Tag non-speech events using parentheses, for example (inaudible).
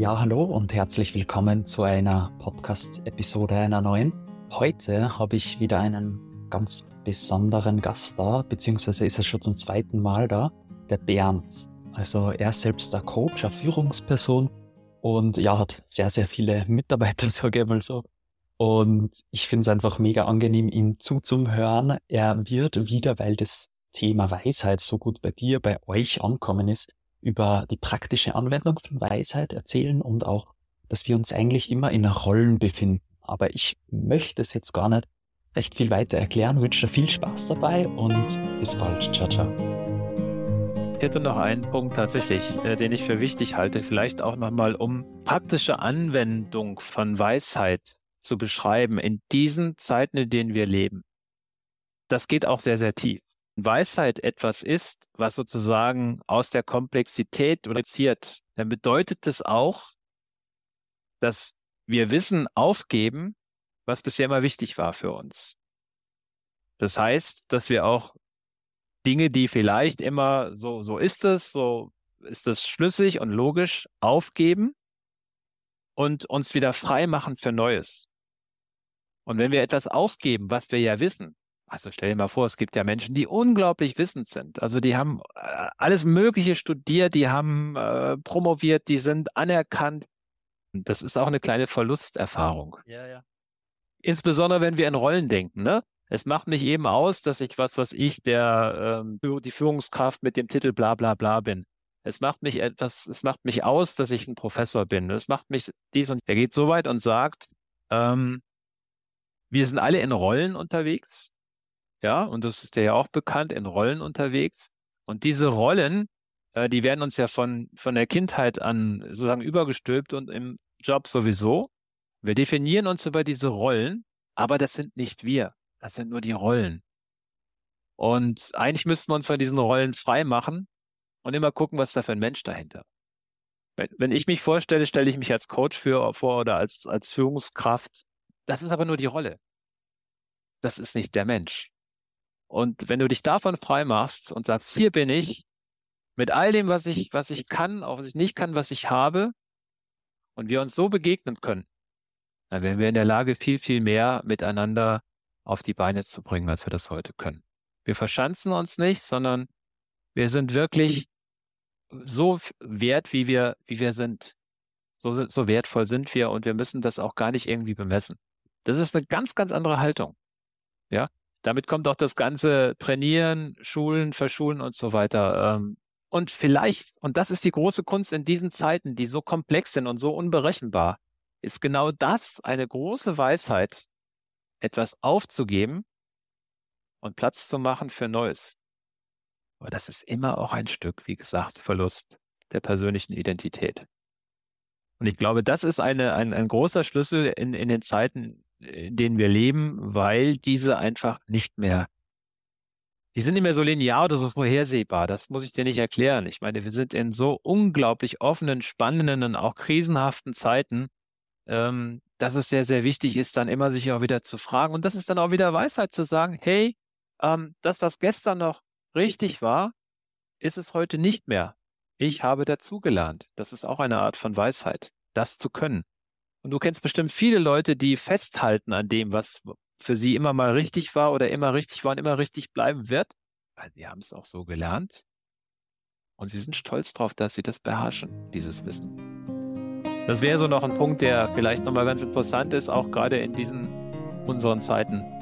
Ja, hallo und herzlich willkommen zu einer Podcast-Episode einer neuen. Heute habe ich wieder einen ganz besonderen Gast da, beziehungsweise ist er schon zum zweiten Mal da, der Bernd. Also er ist selbst der Coach, eine Führungsperson und ja, hat sehr, sehr viele (laughs) Mitarbeiter, sage ich mal so. Und ich finde es einfach mega angenehm, ihn zuzuhören. Er wird wieder, weil das Thema Weisheit so gut bei dir, bei euch ankommen ist, über die praktische Anwendung von Weisheit erzählen und auch, dass wir uns eigentlich immer in Rollen befinden. Aber ich möchte es jetzt gar nicht recht viel weiter erklären, wünsche dir viel Spaß dabei und bis bald. Ciao, ciao. Ich hätte noch einen Punkt tatsächlich, äh, den ich für wichtig halte, vielleicht auch nochmal, um praktische Anwendung von Weisheit zu beschreiben in diesen Zeiten, in denen wir leben. Das geht auch sehr, sehr tief. Weisheit etwas ist, was sozusagen aus der Komplexität reduziert, dann bedeutet es auch, dass wir Wissen aufgeben, was bisher immer wichtig war für uns. Das heißt, dass wir auch Dinge, die vielleicht immer so, so ist es, so ist es schlüssig und logisch, aufgeben und uns wieder frei machen für Neues. Und wenn wir etwas aufgeben, was wir ja wissen, also stell dir mal vor, es gibt ja Menschen, die unglaublich wissend sind. Also die haben äh, alles Mögliche studiert, die haben äh, promoviert, die sind anerkannt. Das ist auch eine kleine Verlusterfahrung. Ja, ja. Insbesondere, wenn wir in Rollen denken, ne? Es macht mich eben aus, dass ich was, was ich, der ähm, die Führungskraft mit dem Titel bla bla bla bin. Es macht mich etwas, es macht mich aus, dass ich ein Professor bin. Es macht mich dies und er geht so weit und sagt, ähm, wir sind alle in Rollen unterwegs ja, und das ist ja auch bekannt, in Rollen unterwegs. Und diese Rollen, äh, die werden uns ja von, von der Kindheit an sozusagen übergestülpt und im Job sowieso. Wir definieren uns über diese Rollen, aber das sind nicht wir. Das sind nur die Rollen. Und eigentlich müssten wir uns von diesen Rollen frei machen und immer gucken, was ist da für ein Mensch dahinter. Wenn, wenn ich mich vorstelle, stelle ich mich als Coach für, vor oder als, als Führungskraft. Das ist aber nur die Rolle. Das ist nicht der Mensch. Und wenn du dich davon frei machst und sagst, hier bin ich, mit all dem, was ich, was ich kann, auch was ich nicht kann, was ich habe, und wir uns so begegnen können, dann wären wir in der Lage, viel, viel mehr miteinander auf die Beine zu bringen, als wir das heute können. Wir verschanzen uns nicht, sondern wir sind wirklich so wert, wie wir, wie wir sind. So, so wertvoll sind wir und wir müssen das auch gar nicht irgendwie bemessen. Das ist eine ganz, ganz andere Haltung. Ja, damit kommt auch das ganze Trainieren, Schulen, Verschulen und so weiter. Ähm, und vielleicht, und das ist die große Kunst in diesen Zeiten, die so komplex sind und so unberechenbar, ist genau das eine große Weisheit, etwas aufzugeben und Platz zu machen für Neues. Aber das ist immer auch ein Stück, wie gesagt, Verlust der persönlichen Identität. Und ich glaube, das ist eine, ein, ein großer Schlüssel in, in den Zeiten, denen wir leben, weil diese einfach nicht mehr, die sind nicht mehr so linear oder so vorhersehbar. Das muss ich dir nicht erklären. Ich meine, wir sind in so unglaublich offenen, spannenden und auch krisenhaften Zeiten, ähm, dass es sehr, sehr wichtig ist, dann immer sich auch wieder zu fragen. Und das ist dann auch wieder Weisheit zu sagen, hey, ähm, das, was gestern noch richtig war, ist es heute nicht mehr. Ich habe dazugelernt. Das ist auch eine Art von Weisheit, das zu können. Und du kennst bestimmt viele Leute, die festhalten an dem, was für sie immer mal richtig war oder immer richtig war und immer richtig bleiben wird, weil sie haben es auch so gelernt. Und sie sind stolz darauf, dass sie das beherrschen, dieses Wissen. Das wäre so noch ein Punkt, der vielleicht nochmal ganz interessant ist, auch gerade in diesen unseren Zeiten.